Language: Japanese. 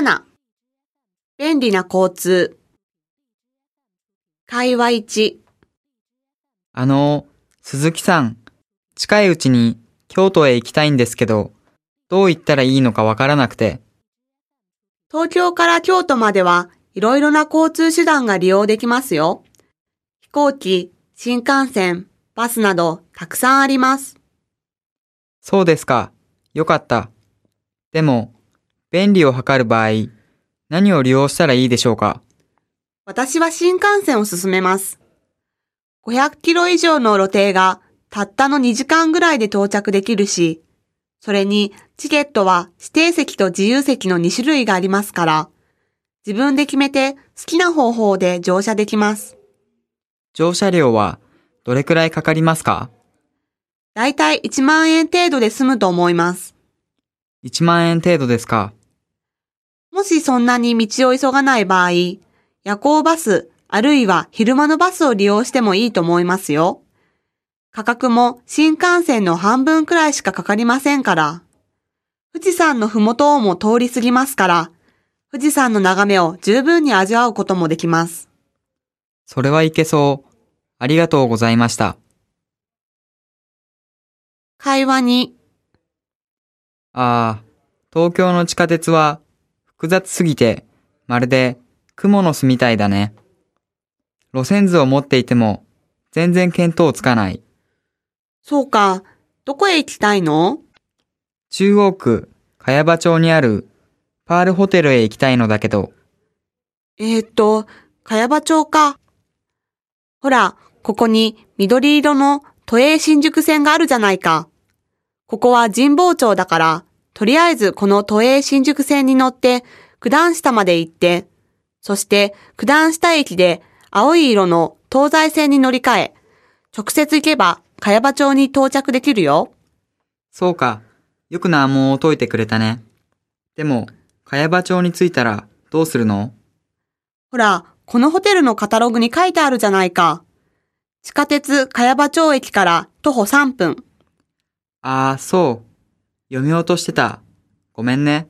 7便利な交通会話1あの、鈴木さん、近いうちに京都へ行きたいんですけど、どう行ったらいいのかわからなくて。東京から京都まではいろいろな交通手段が利用できますよ。飛行機、新幹線、バスなどたくさんあります。そうですか。よかった。でも、便利を図る場合、何を利用したらいいでしょうか？私は新幹線を進めます。500キロ以上の露程がたったの2時間ぐらいで到着できるし、それにチケットは指定席と自由席の2種類がありますから、自分で決めて好きな方法で乗車できます。乗車料はどれくらいかかりますか？だいたい1万円程度で済むと思います。?1 万円程度ですか？もしそんなに道を急がない場合、夜行バス、あるいは昼間のバスを利用してもいいと思いますよ。価格も新幹線の半分くらいしかかかりませんから。富士山のふもとをも通り過ぎますから、富士山の眺めを十分に味わうこともできます。それはいけそう。ありがとうございました。会話に、ああ、東京の地下鉄は複雑すぎて、まるで蜘蛛の巣みたいだね。路線図を持っていても全然見当つかない。そうか、どこへ行きたいの？中央区茅場町にあるパールホテルへ行きたいのだけど、えー、っと、茅場町か。ほら、ここに緑色の都営新宿線があるじゃないか。ここは神保町だから、とりあえずこの都営新宿線に乗って九段下まで行って、そして九段下駅で青い色の東西線に乗り換え、直接行けば茅場町に到着できるよ。そうか、よく難問を解いてくれたね。でも、茅場町に着いたらどうするの？ほら、このホテルのカタログに書いてあるじゃないか。地下鉄茅場町駅から徒歩3分。ああ、そう。読み落としてた。ごめんね。